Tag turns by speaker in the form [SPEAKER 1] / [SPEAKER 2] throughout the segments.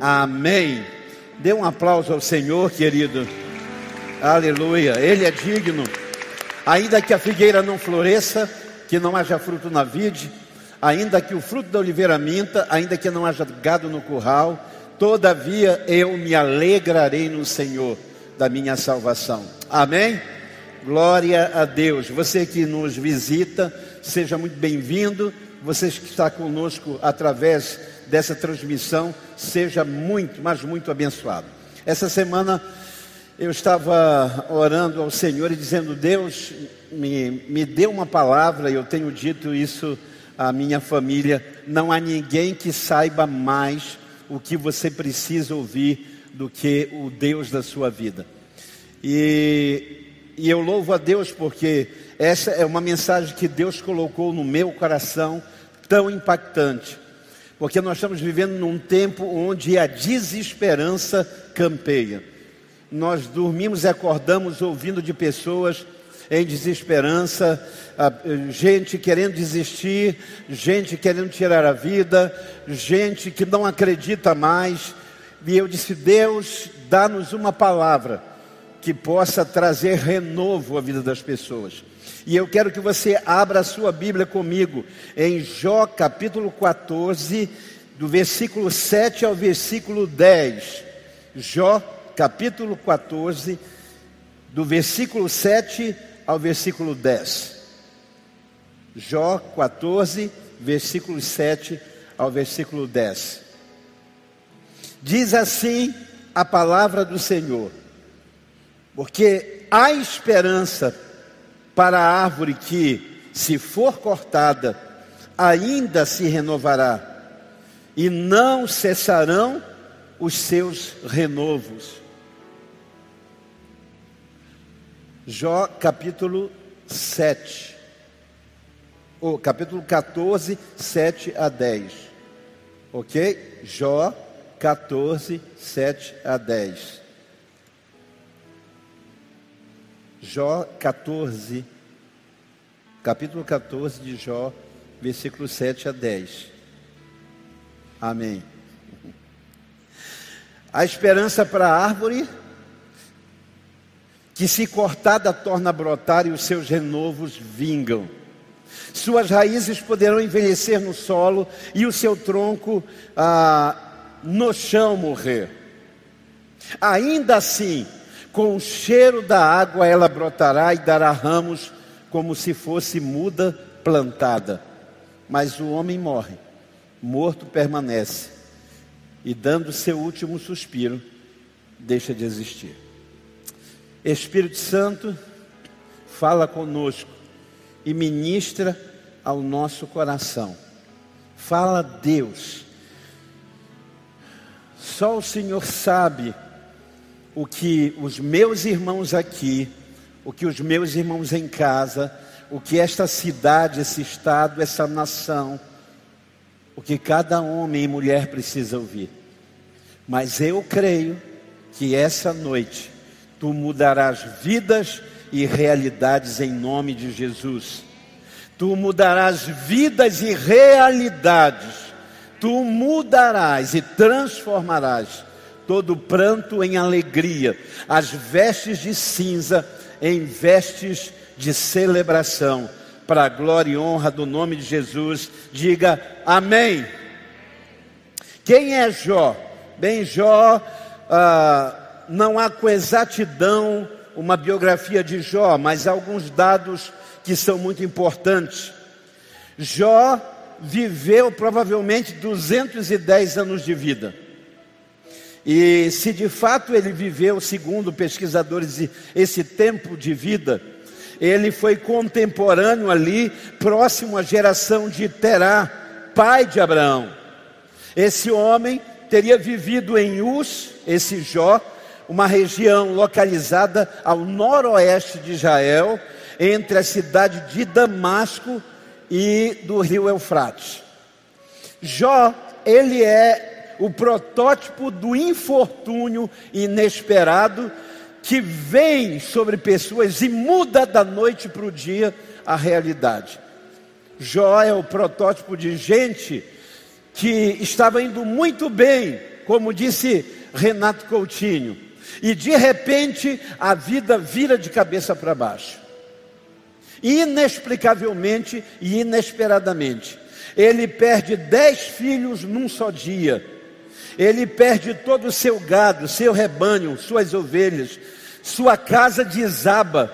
[SPEAKER 1] Amém. Dê um aplauso ao Senhor, querido. Aleluia. Ele é digno. Ainda que a figueira não floresça, que não haja fruto na vide, ainda que o fruto da oliveira minta, ainda que não haja gado no curral, todavia eu me alegrarei no Senhor da minha salvação. Amém? Glória a Deus. Você que nos visita, seja muito bem-vindo. Você que está conosco através dessa transmissão, seja muito, mas muito abençoado. Essa semana eu estava orando ao Senhor e dizendo: Deus, me, me dê uma palavra, e eu tenho dito isso à minha família: não há ninguém que saiba mais o que você precisa ouvir do que o Deus da sua vida. E, e eu louvo a Deus porque essa é uma mensagem que Deus colocou no meu coração tão impactante. Porque nós estamos vivendo num tempo onde a desesperança campeia. Nós dormimos e acordamos ouvindo de pessoas em desesperança, gente querendo desistir, gente querendo tirar a vida, gente que não acredita mais. E eu disse: Deus, dá-nos uma palavra que possa trazer renovo à vida das pessoas. E eu quero que você abra a sua Bíblia comigo em Jó capítulo 14, do versículo 7 ao versículo 10. Jó capítulo 14, do versículo 7 ao versículo 10. Jó 14, versículo 7 ao versículo 10. Diz assim a palavra do Senhor: Porque há esperança para a árvore que, se for cortada, ainda se renovará, e não cessarão os seus renovos. Jó capítulo 7, ou capítulo 14, 7 a 10. Ok? Jó 14, 7 a 10. Jó 14, capítulo 14 de Jó, versículo 7 a 10. Amém. A esperança para a árvore que se cortada torna a brotar e os seus renovos vingam. Suas raízes poderão envelhecer no solo e o seu tronco ah, no chão morrer. Ainda assim, com o cheiro da água ela brotará e dará ramos como se fosse muda plantada. Mas o homem morre, morto permanece, e dando seu último suspiro, deixa de existir. Espírito Santo, fala conosco e ministra ao nosso coração. Fala Deus. Só o Senhor sabe o que os meus irmãos aqui, o que os meus irmãos em casa, o que esta cidade, esse estado, essa nação, o que cada homem e mulher precisa ouvir. Mas eu creio que essa noite tu mudarás vidas e realidades em nome de Jesus. Tu mudarás vidas e realidades. Tu mudarás e transformarás todo pranto em alegria, as vestes de cinza em vestes de celebração, para a glória e honra do nome de Jesus. Diga amém. Quem é Jó? Bem, Jó. Ah, não há com exatidão uma biografia de Jó, mas há alguns dados que são muito importantes. Jó viveu provavelmente 210 anos de vida. E se de fato ele viveu, segundo pesquisadores, esse tempo de vida, ele foi contemporâneo ali, próximo à geração de Terá, pai de Abraão. Esse homem teria vivido em Uz, esse Jó, uma região localizada ao noroeste de Israel, entre a cidade de Damasco e do rio Eufrates. Jó, ele é o protótipo do infortúnio inesperado que vem sobre pessoas e muda da noite para o dia a realidade. Jó é o protótipo de gente que estava indo muito bem como disse Renato Coutinho, e de repente a vida vira de cabeça para baixo. Inexplicavelmente e inesperadamente. Ele perde dez filhos num só dia. Ele perde todo o seu gado, seu rebanho, suas ovelhas, sua casa desaba.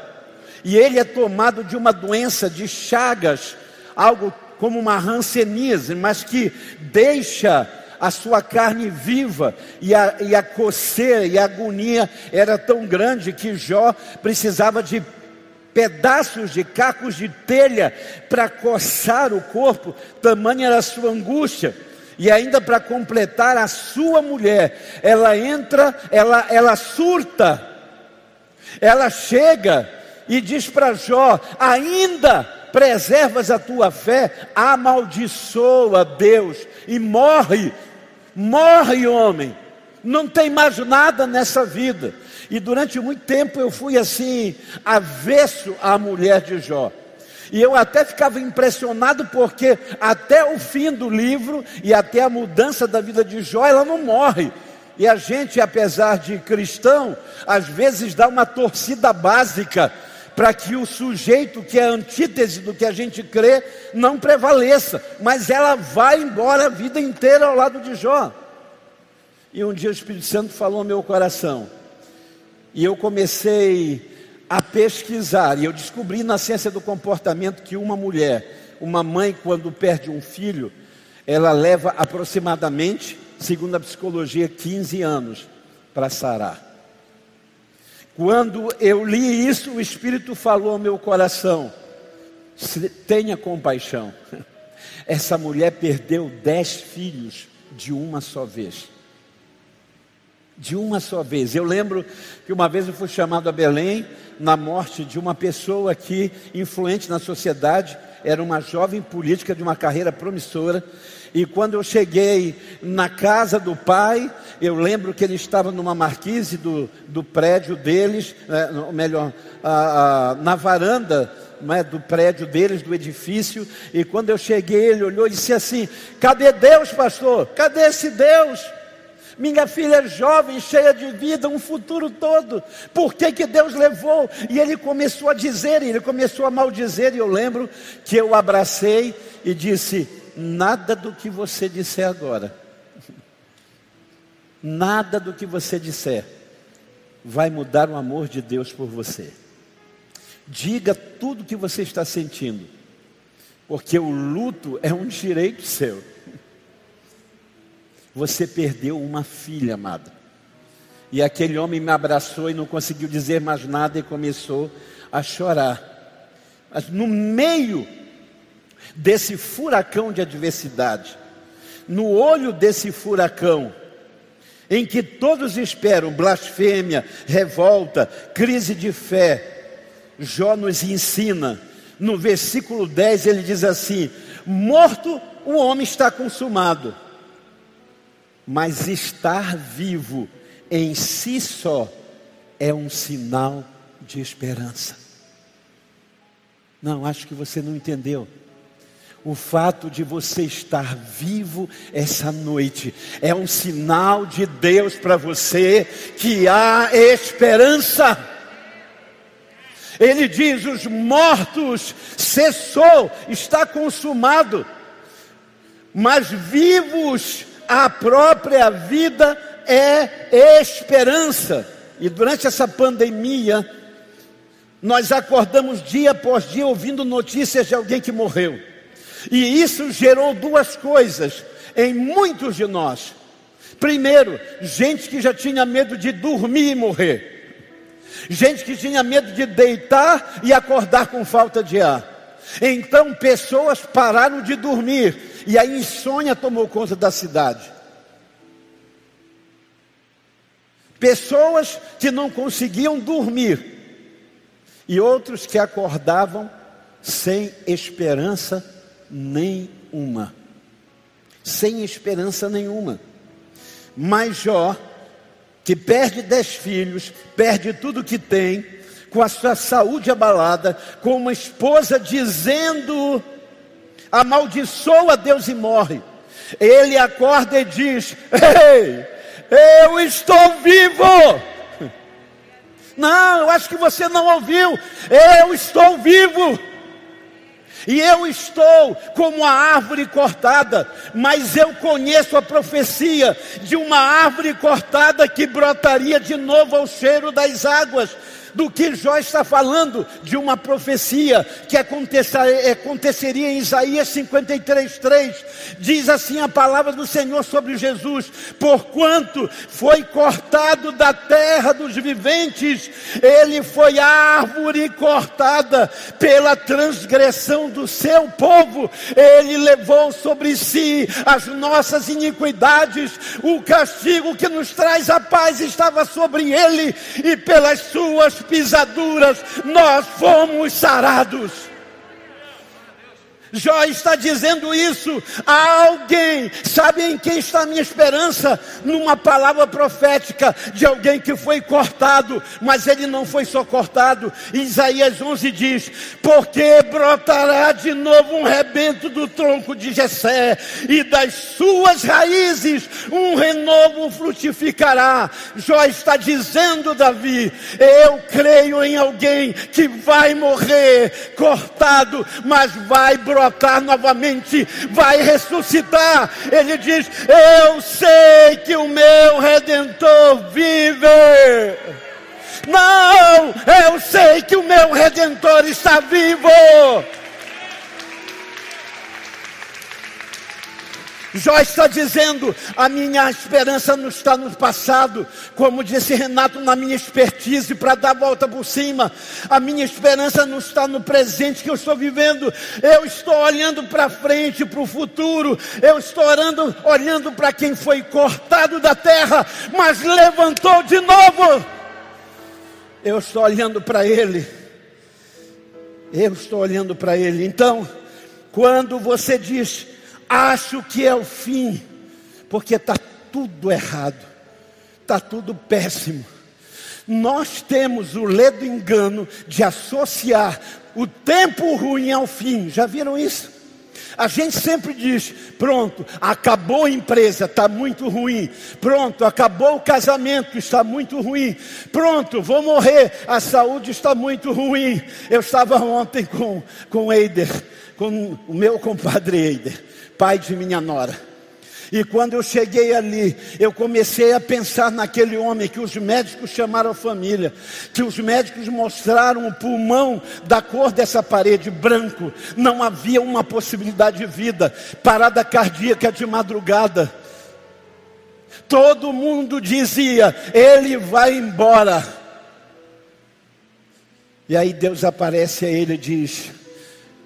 [SPEAKER 1] E ele é tomado de uma doença de chagas, algo como uma ranceníase, mas que deixa a sua carne viva, e a, e a coceira e a agonia era tão grande que Jó precisava de pedaços de cacos de telha para coçar o corpo, tamanha era a sua angústia. E ainda para completar, a sua mulher, ela entra, ela, ela surta, ela chega e diz para Jó: ainda preservas a tua fé, amaldiçoa Deus e morre, morre homem, não tem mais nada nessa vida. E durante muito tempo eu fui assim, avesso à mulher de Jó. E eu até ficava impressionado porque até o fim do livro e até a mudança da vida de Jó, ela não morre. E a gente, apesar de cristão, às vezes dá uma torcida básica para que o sujeito que é antítese do que a gente crê não prevaleça, mas ela vai embora a vida inteira ao lado de Jó. E um dia o Espírito Santo falou ao meu coração: e eu comecei a pesquisar, e eu descobri na ciência do comportamento que uma mulher, uma mãe, quando perde um filho, ela leva aproximadamente, segundo a psicologia, 15 anos para sarar. Quando eu li isso, o Espírito falou ao meu coração: tenha compaixão. Essa mulher perdeu dez filhos de uma só vez de uma só vez. Eu lembro que uma vez eu fui chamado a Belém na morte de uma pessoa que, influente na sociedade, era uma jovem política de uma carreira promissora. E quando eu cheguei na casa do pai, eu lembro que ele estava numa marquise do, do prédio deles, é, melhor, a, a, na varanda é, do prédio deles, do edifício. E quando eu cheguei, ele olhou e disse assim: Cadê Deus, pastor? Cadê esse Deus? Minha filha é jovem, cheia de vida, um futuro todo. Por que, que Deus levou? E ele começou a dizer, ele começou a maldizer, e eu lembro que eu abracei e disse: Nada do que você disser agora, nada do que você disser, vai mudar o amor de Deus por você. Diga tudo o que você está sentindo, porque o luto é um direito seu. Você perdeu uma filha, amada. E aquele homem me abraçou e não conseguiu dizer mais nada e começou a chorar. Mas no meio desse furacão de adversidade, no olho desse furacão, em que todos esperam blasfêmia, revolta, crise de fé, Jó nos ensina, no versículo 10 ele diz assim: Morto, o homem está consumado mas estar vivo em si só é um sinal de esperança. Não, acho que você não entendeu. O fato de você estar vivo essa noite é um sinal de Deus para você que há esperança. Ele diz: os mortos cessou, está consumado, mas vivos a própria vida é esperança. E durante essa pandemia, nós acordamos dia após dia ouvindo notícias de alguém que morreu. E isso gerou duas coisas em muitos de nós. Primeiro, gente que já tinha medo de dormir e morrer. Gente que tinha medo de deitar e acordar com falta de ar. Então pessoas pararam de dormir e a insônia tomou conta da cidade. Pessoas que não conseguiam dormir e outros que acordavam sem esperança nenhuma. Sem esperança nenhuma. Mas Jó, que perde dez filhos, perde tudo que tem, com a sua saúde abalada, com uma esposa dizendo amaldiçoa Deus e morre. Ele acorda e diz: Ei, Eu estou vivo. Não, eu acho que você não ouviu. Eu estou vivo. E eu estou como a árvore cortada, mas eu conheço a profecia de uma árvore cortada que brotaria de novo ao cheiro das águas do que Jó está falando, de uma profecia que aconteceria em Isaías 53, 3. Diz assim a palavra do Senhor sobre Jesus: Porquanto foi cortado da terra dos viventes, ele foi árvore cortada pela transgressão do seu povo, ele levou sobre si as nossas iniquidades, o castigo que nos traz a paz estava sobre ele, e pelas suas pisaduras nós fomos sarados. Jó está dizendo isso a alguém. Sabe em quem está a minha esperança? Numa palavra profética de alguém que foi cortado, mas ele não foi só cortado. Isaías 11 diz: Porque brotará de novo um rebento do tronco de Jessé, e das suas raízes um renovo frutificará. Jó está dizendo, Davi: Eu creio em alguém que vai morrer cortado, mas vai brotar brotar novamente, vai ressuscitar. Ele diz: Eu sei que o meu redentor vive. Não, eu sei que o meu redentor está vivo. Jó está dizendo: a minha esperança não está no passado, como disse Renato, na minha expertise para dar a volta por cima. A minha esperança não está no presente que eu estou vivendo. Eu estou olhando para frente, para o futuro. Eu estou orando, olhando para quem foi cortado da terra, mas levantou de novo. Eu estou olhando para Ele. Eu estou olhando para Ele. Então, quando você diz acho que é o fim, porque está tudo errado, está tudo péssimo. Nós temos o ledo engano de associar o tempo ruim ao fim, já viram isso? A gente sempre diz: pronto, acabou a empresa, está muito ruim. Pronto, acabou o casamento, está muito ruim. Pronto, vou morrer, a saúde está muito ruim. Eu estava ontem com, com Eider, com o meu compadre Eider pai de minha nora. E quando eu cheguei ali, eu comecei a pensar naquele homem que os médicos chamaram a família, que os médicos mostraram o pulmão da cor dessa parede branco, não havia uma possibilidade de vida, parada cardíaca de madrugada. Todo mundo dizia: ele vai embora. E aí Deus aparece a ele e diz: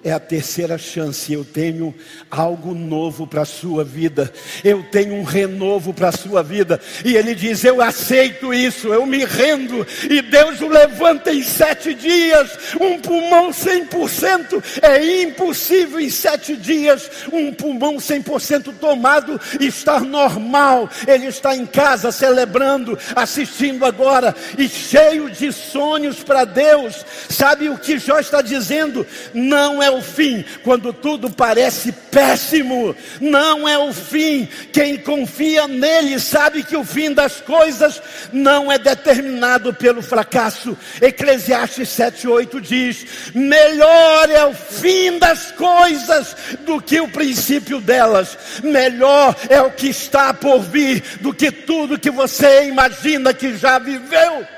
[SPEAKER 1] é a terceira chance. Eu tenho algo novo para a sua vida. Eu tenho um renovo para a sua vida. E ele diz: Eu aceito isso, eu me rendo. E Deus o levanta em sete dias. Um pulmão 100%. É impossível em sete dias um pulmão 100% tomado estar normal. Ele está em casa celebrando, assistindo agora e cheio de sonhos para Deus. Sabe o que Jó está dizendo? Não é o fim quando tudo parece péssimo. Não é o fim. Quem confia nele sabe que o fim das coisas não é determinado pelo fracasso. Eclesiastes 7:8 diz: "Melhor é o fim das coisas do que o princípio delas. Melhor é o que está por vir do que tudo que você imagina que já viveu."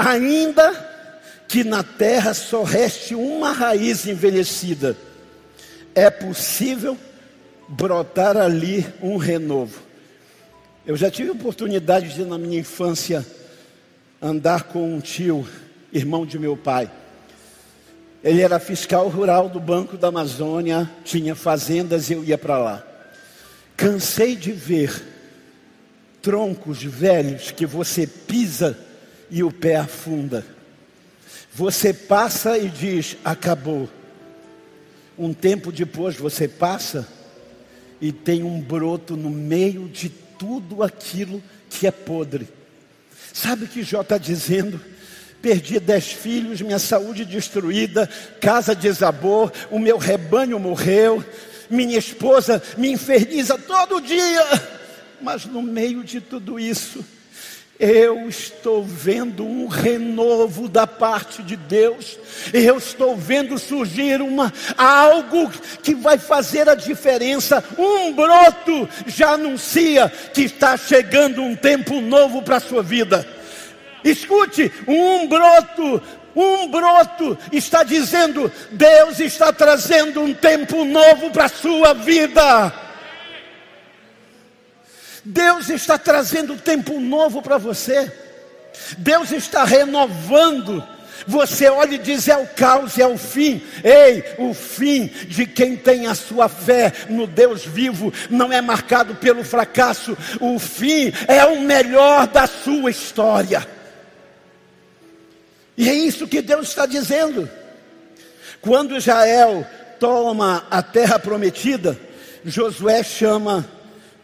[SPEAKER 1] Ainda que na terra só reste uma raiz envelhecida, é possível brotar ali um renovo. Eu já tive oportunidade de, na minha infância, andar com um tio, irmão de meu pai. Ele era fiscal rural do Banco da Amazônia, tinha fazendas e eu ia para lá. Cansei de ver troncos velhos que você pisa e o pé afunda. Você passa e diz: acabou. Um tempo depois você passa e tem um broto no meio de tudo aquilo que é podre. Sabe o que Jó está dizendo? Perdi dez filhos, minha saúde destruída, casa desabou, o meu rebanho morreu, minha esposa me inferniza todo dia, mas no meio de tudo isso, eu estou vendo um renovo da parte de Deus. Eu estou vendo surgir uma algo que vai fazer a diferença. Um broto já anuncia que está chegando um tempo novo para a sua vida. Escute, um broto um broto está dizendo: Deus está trazendo um tempo novo para a sua vida. Deus está trazendo tempo novo para você. Deus está renovando. Você olha e diz: é o caos, é o fim. Ei, o fim de quem tem a sua fé no Deus vivo não é marcado pelo fracasso. O fim é o melhor da sua história. E é isso que Deus está dizendo. Quando Israel toma a terra prometida, Josué chama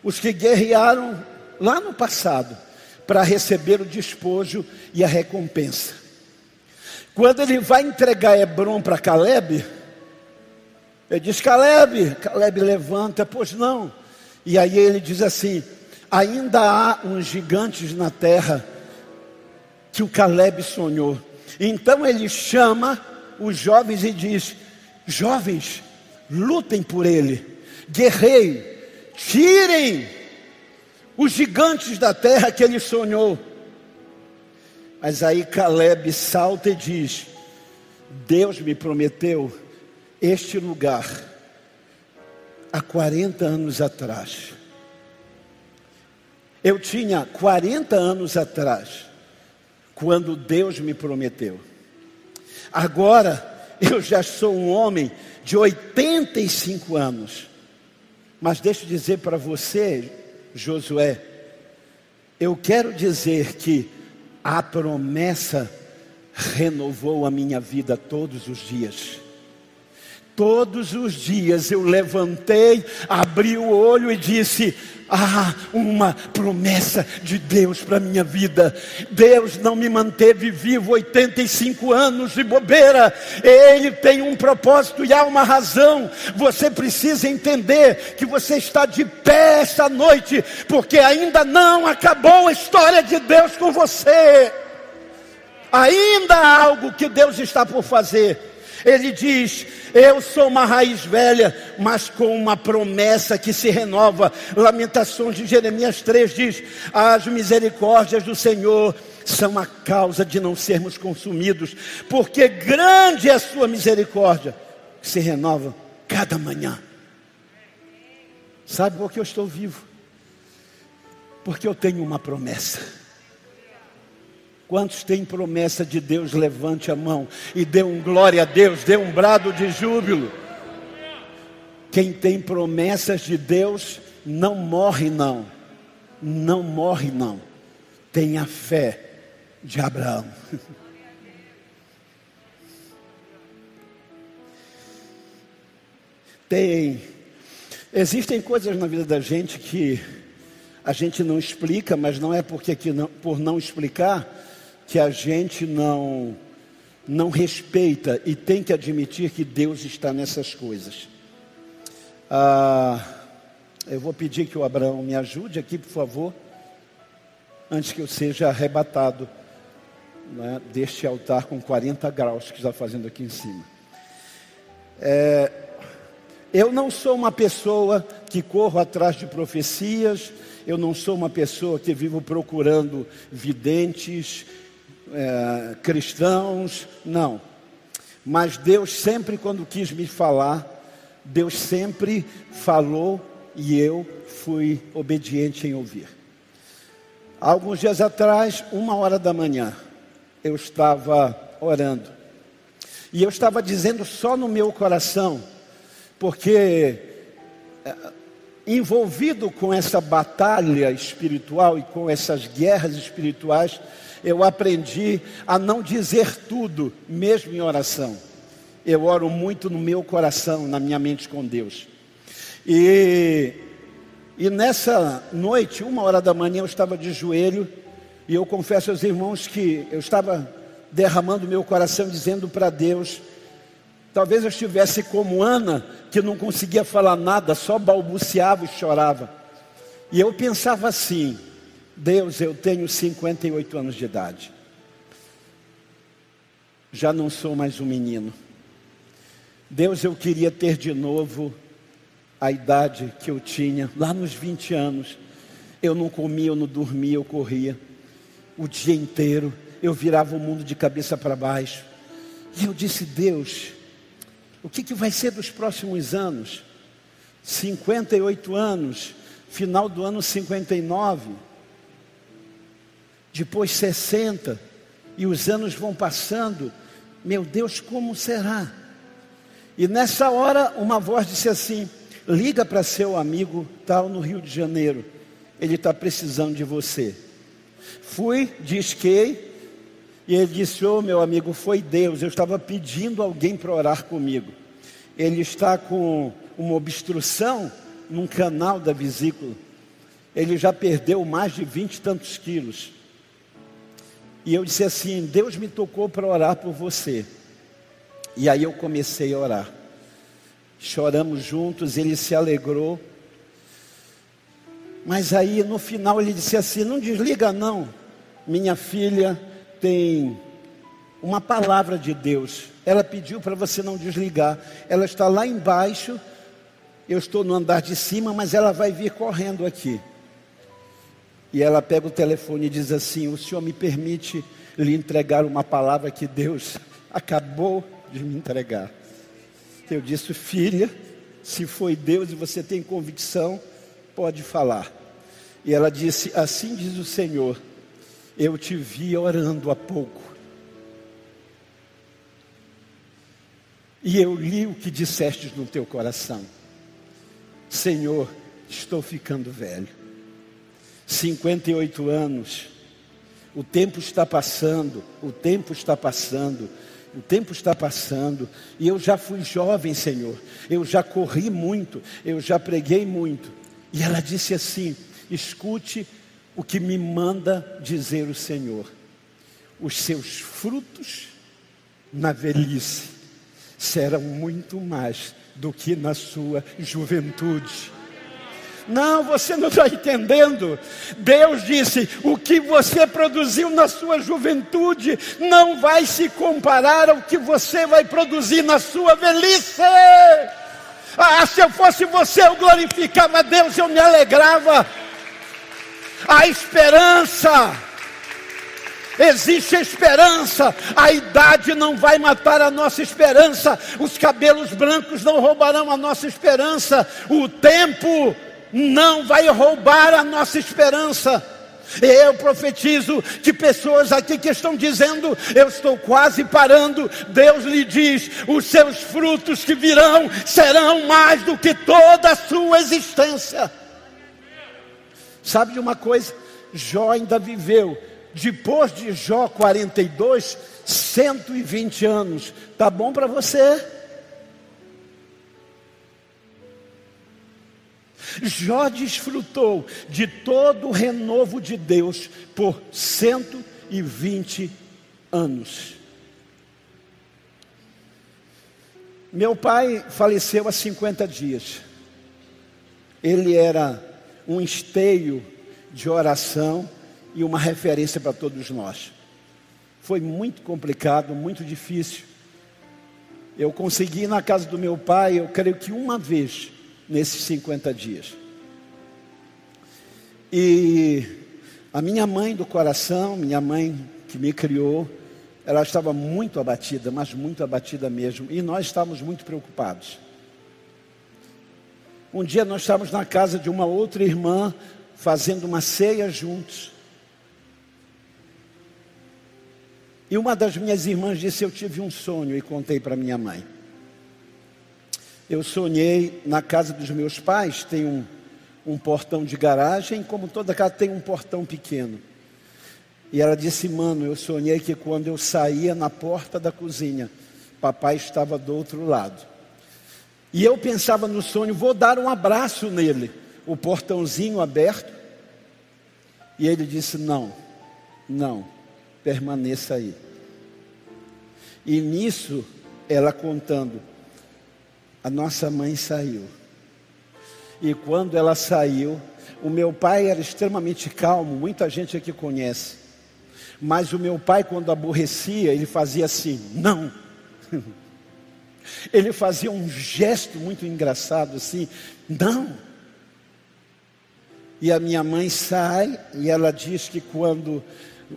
[SPEAKER 1] os que guerrearam lá no passado para receber o despojo e a recompensa. Quando ele vai entregar Hebron para Caleb, ele diz: Caleb, Caleb levanta, pois não. E aí ele diz assim: ainda há uns gigantes na terra que o Caleb sonhou. Então ele chama os jovens e diz: Jovens, lutem por ele, guerreiem, tirem os gigantes da terra que ele sonhou. Mas aí Caleb salta e diz: Deus me prometeu este lugar há 40 anos atrás. Eu tinha 40 anos atrás, quando Deus me prometeu. Agora eu já sou um homem de 85 anos. Mas deixa eu dizer para você, Josué, eu quero dizer que a promessa renovou a minha vida todos os dias. Todos os dias eu levantei, abri o olho e disse: ah, uma promessa de Deus para minha vida. Deus não me manteve vivo 85 anos de bobeira. Ele tem um propósito e há uma razão. Você precisa entender que você está de pé esta noite, porque ainda não acabou a história de Deus com você. Ainda há algo que Deus está por fazer. Ele diz: Eu sou uma raiz velha, mas com uma promessa que se renova. Lamentações de Jeremias 3 diz: As misericórdias do Senhor são a causa de não sermos consumidos, porque grande é a sua misericórdia, que se renova cada manhã. Sabe por que eu estou vivo? Porque eu tenho uma promessa. Quantos têm promessa de Deus? Levante a mão e dê um glória a Deus, dê um brado de júbilo. Quem tem promessas de Deus não morre, não. Não morre, não. Tem a fé de Abraão. Tem. Existem coisas na vida da gente que a gente não explica, mas não é porque que não, por não explicar que a gente não não respeita e tem que admitir que Deus está nessas coisas. Ah, eu vou pedir que o Abraão me ajude aqui, por favor, antes que eu seja arrebatado né, deste altar com 40 graus que está fazendo aqui em cima. É, eu não sou uma pessoa que corro atrás de profecias, eu não sou uma pessoa que vivo procurando videntes, é, cristãos, não. Mas Deus sempre, quando quis me falar, Deus sempre falou e eu fui obediente em ouvir. Alguns dias atrás, uma hora da manhã, eu estava orando. E eu estava dizendo só no meu coração, porque é, envolvido com essa batalha espiritual e com essas guerras espirituais, eu aprendi a não dizer tudo, mesmo em oração. Eu oro muito no meu coração, na minha mente com Deus. E, e nessa noite, uma hora da manhã, eu estava de joelho e eu confesso aos irmãos que eu estava derramando meu coração, dizendo para Deus: Talvez eu estivesse como Ana, que não conseguia falar nada, só balbuciava e chorava. E eu pensava assim: Deus, eu tenho 58 anos de idade. Já não sou mais um menino. Deus, eu queria ter de novo a idade que eu tinha lá nos 20 anos. Eu não comia, eu não dormia, eu corria o dia inteiro. Eu virava o mundo de cabeça para baixo. E eu disse: Deus, o que, que vai ser dos próximos anos? 58 anos, final do ano 59, depois 60, e os anos vão passando. Meu Deus, como será? E nessa hora, uma voz disse assim: liga para seu amigo tal no Rio de Janeiro, ele está precisando de você. Fui, disquei, e ele disse: Ô oh, meu amigo, foi Deus, eu estava pedindo alguém para orar comigo. Ele está com uma obstrução num canal da vesícula. Ele já perdeu mais de vinte e tantos quilos. E eu disse assim: Deus me tocou para orar por você. E aí eu comecei a orar. Choramos juntos, ele se alegrou. Mas aí no final ele disse assim: Não desliga, não. Minha filha tem uma palavra de Deus. Ela pediu para você não desligar. Ela está lá embaixo. Eu estou no andar de cima, mas ela vai vir correndo aqui. E ela pega o telefone e diz assim: O senhor me permite lhe entregar uma palavra que Deus acabou de me entregar. Eu disse, filha, se foi Deus e você tem convicção, pode falar. E ela disse: Assim diz o Senhor, eu te vi orando há pouco. E eu li o que disseste no teu coração. Senhor, estou ficando velho. 58 anos. O tempo está passando, o tempo está passando. O tempo está passando e eu já fui jovem, Senhor. Eu já corri muito, eu já preguei muito. E ela disse assim: escute o que me manda dizer o Senhor. Os seus frutos na velhice serão muito mais do que na sua juventude. Não, você não está entendendo. Deus disse: o que você produziu na sua juventude não vai se comparar ao que você vai produzir na sua velhice. Ah, se eu fosse você, eu glorificava Deus, eu me alegrava. A esperança, existe esperança, a idade não vai matar a nossa esperança, os cabelos brancos não roubarão a nossa esperança, o tempo não vai roubar a nossa esperança. Eu profetizo que pessoas aqui que estão dizendo, eu estou quase parando, Deus lhe diz: os seus frutos que virão serão mais do que toda a sua existência. Sabe de uma coisa? Jó ainda viveu, depois de Jó 42, 120 anos. Tá bom para você? Jó desfrutou de todo o renovo de Deus por 120 anos. Meu pai faleceu há 50 dias. Ele era um esteio de oração e uma referência para todos nós. Foi muito complicado, muito difícil. Eu consegui ir na casa do meu pai, eu creio que uma vez, nesses 50 dias. E a minha mãe do coração, minha mãe que me criou, ela estava muito abatida, mas muito abatida mesmo, e nós estávamos muito preocupados. Um dia nós estávamos na casa de uma outra irmã, fazendo uma ceia juntos. E uma das minhas irmãs disse: Eu tive um sonho e contei para minha mãe. Eu sonhei na casa dos meus pais, tem um, um portão de garagem, como toda casa tem um portão pequeno. E ela disse: Mano, eu sonhei que quando eu saía na porta da cozinha, papai estava do outro lado. E eu pensava no sonho: vou dar um abraço nele, o portãozinho aberto. E ele disse: Não, não, permaneça aí. E nisso ela contando. A nossa mãe saiu. E quando ela saiu, o meu pai era extremamente calmo, muita gente aqui conhece. Mas o meu pai, quando aborrecia, ele fazia assim: não. Ele fazia um gesto muito engraçado assim: não. E a minha mãe sai e ela diz que quando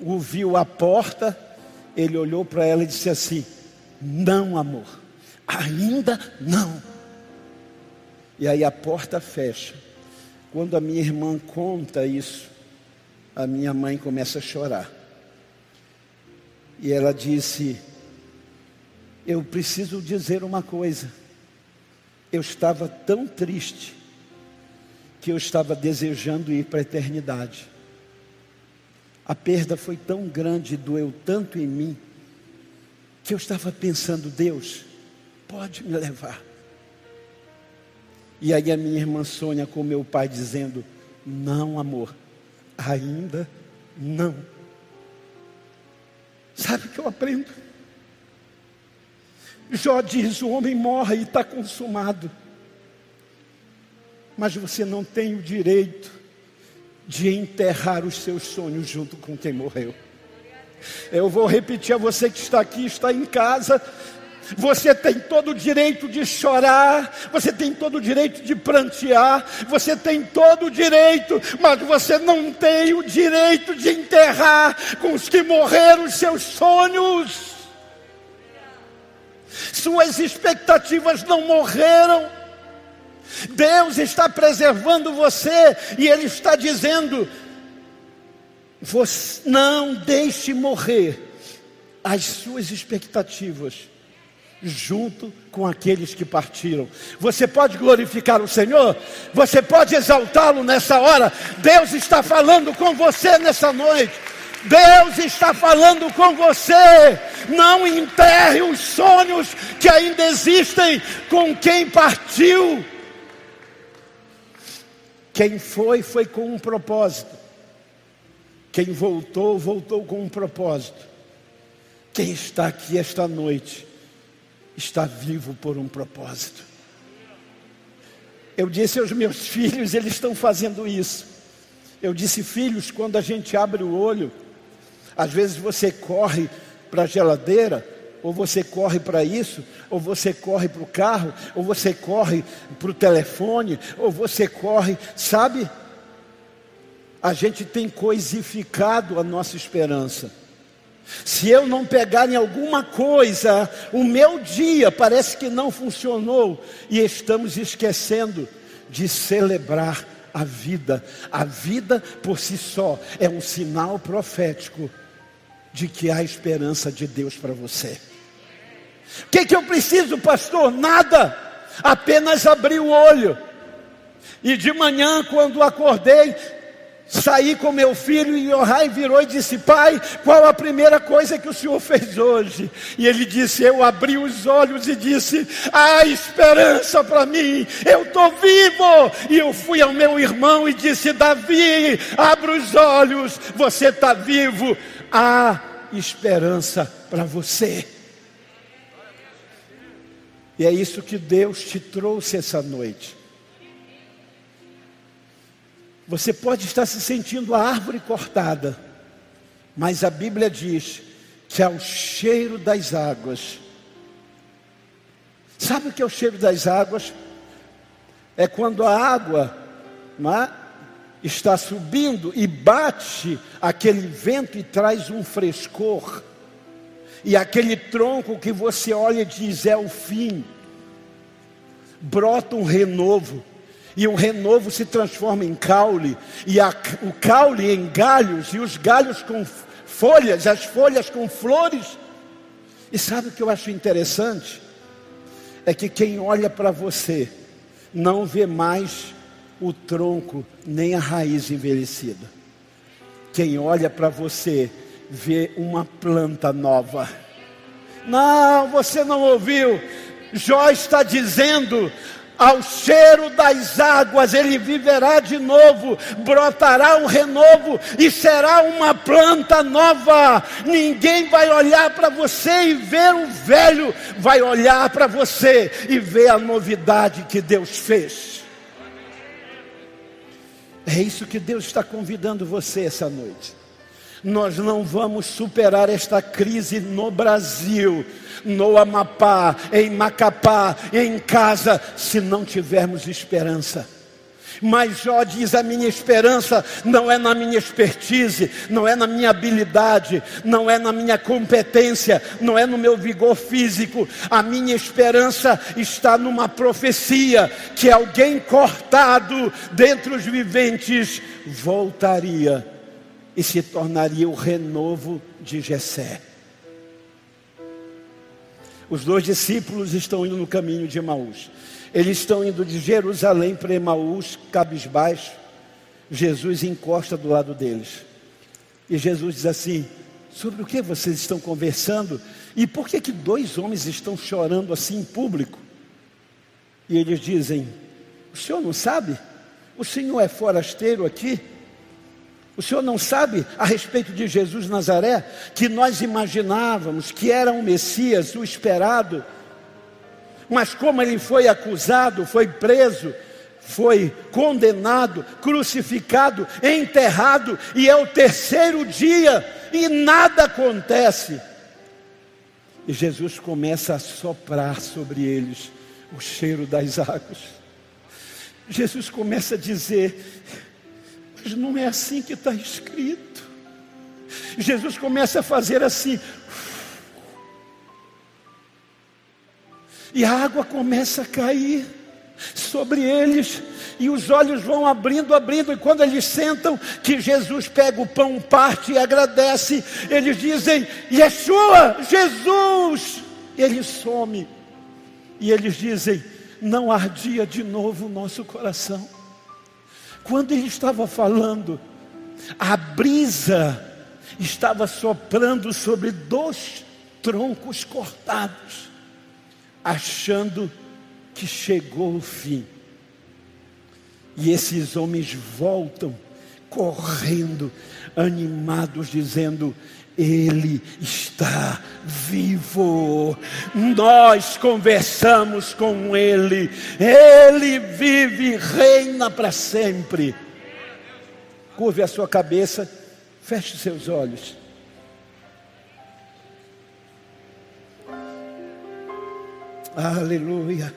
[SPEAKER 1] o viu à porta, ele olhou para ela e disse assim: Não, amor, ainda não. E aí a porta fecha. Quando a minha irmã conta isso, a minha mãe começa a chorar. E ela disse: Eu preciso dizer uma coisa. Eu estava tão triste que eu estava desejando ir para a eternidade. A perda foi tão grande, doeu tanto em mim, que eu estava pensando: Deus, pode me levar. E aí a minha irmã Sônia com meu pai dizendo: Não, amor, ainda não. Sabe o que eu aprendo? Jó diz: o homem morre e está consumado. Mas você não tem o direito de enterrar os seus sonhos junto com quem morreu. Eu vou repetir a você que está aqui, está em casa. Você tem todo o direito de chorar, você tem todo o direito de prantear, você tem todo o direito, mas você não tem o direito de enterrar com os que morreram os seus sonhos. Suas expectativas não morreram. Deus está preservando você e Ele está dizendo: você não deixe morrer as suas expectativas junto com aqueles que partiram. Você pode glorificar o Senhor, você pode exaltá-lo nessa hora. Deus está falando com você nessa noite. Deus está falando com você. Não enterre os sonhos que ainda existem com quem partiu. Quem foi, foi com um propósito. Quem voltou, voltou com um propósito. Quem está aqui esta noite, está vivo por um propósito. Eu disse aos meus filhos, eles estão fazendo isso. Eu disse, filhos, quando a gente abre o olho, às vezes você corre para a geladeira, ou você corre para isso, ou você corre para o carro, ou você corre para o telefone, ou você corre, sabe? A gente tem coisificado a nossa esperança. Se eu não pegar em alguma coisa, o meu dia parece que não funcionou e estamos esquecendo de celebrar a vida. A vida por si só é um sinal profético de que há esperança de Deus para você. O que, que eu preciso, pastor? Nada, apenas abrir o olho. E de manhã, quando acordei, saí com meu filho e Yohai virou e disse: Pai, qual a primeira coisa que o senhor fez hoje? E ele disse: Eu abri os olhos e disse: Há esperança para mim, eu estou vivo. E eu fui ao meu irmão e disse: Davi, abra os olhos, você está vivo. Há esperança para você. E é isso que Deus te trouxe essa noite. Você pode estar se sentindo a árvore cortada, mas a Bíblia diz que ao cheiro das águas. Sabe o que é o cheiro das águas? É quando a água é, está subindo e bate aquele vento e traz um frescor e aquele tronco que você olha e diz é o fim, brota um renovo, e o renovo se transforma em caule, e a, o caule em galhos, e os galhos com folhas, as folhas com flores. E sabe o que eu acho interessante? É que quem olha para você não vê mais o tronco nem a raiz envelhecida. Quem olha para você vê uma planta nova. Não, você não ouviu. Jó está dizendo: ao cheiro das águas, ele viverá de novo, brotará um renovo e será uma planta nova. Ninguém vai olhar para você e ver o velho, vai olhar para você e ver a novidade que Deus fez. É isso que Deus está convidando você essa noite. Nós não vamos superar esta crise no Brasil, no Amapá, em Macapá, em casa, se não tivermos esperança. Mas Jó diz: a minha esperança não é na minha expertise, não é na minha habilidade, não é na minha competência, não é no meu vigor físico. A minha esperança está numa profecia que alguém cortado dentre os viventes voltaria e se tornaria o renovo de Jessé. Os dois discípulos estão indo no caminho de Emaús. Eles estão indo de Jerusalém para Emaús, cabisbaixo. Jesus encosta do lado deles. E Jesus diz assim: Sobre o que vocês estão conversando? E por que que dois homens estão chorando assim em público? E eles dizem: O senhor não sabe? O senhor é forasteiro aqui? O senhor não sabe a respeito de Jesus Nazaré, que nós imaginávamos que era o Messias, o esperado, mas como ele foi acusado, foi preso, foi condenado, crucificado, enterrado, e é o terceiro dia e nada acontece. E Jesus começa a soprar sobre eles o cheiro das águas. Jesus começa a dizer: mas não é assim que está escrito. Jesus começa a fazer assim. E a água começa a cair sobre eles, e os olhos vão abrindo, abrindo, e quando eles sentam que Jesus pega o pão, parte e agradece, eles dizem: Yeshua, Jesus, ele some, e eles dizem: Não ardia de novo o nosso coração. Quando ele estava falando, a brisa estava soprando sobre dois troncos cortados, achando que chegou o fim. E esses homens voltam correndo, animados, dizendo: ele está vivo. Nós conversamos com Ele. Ele vive e reina para sempre. Curve a sua cabeça, feche seus olhos. Aleluia.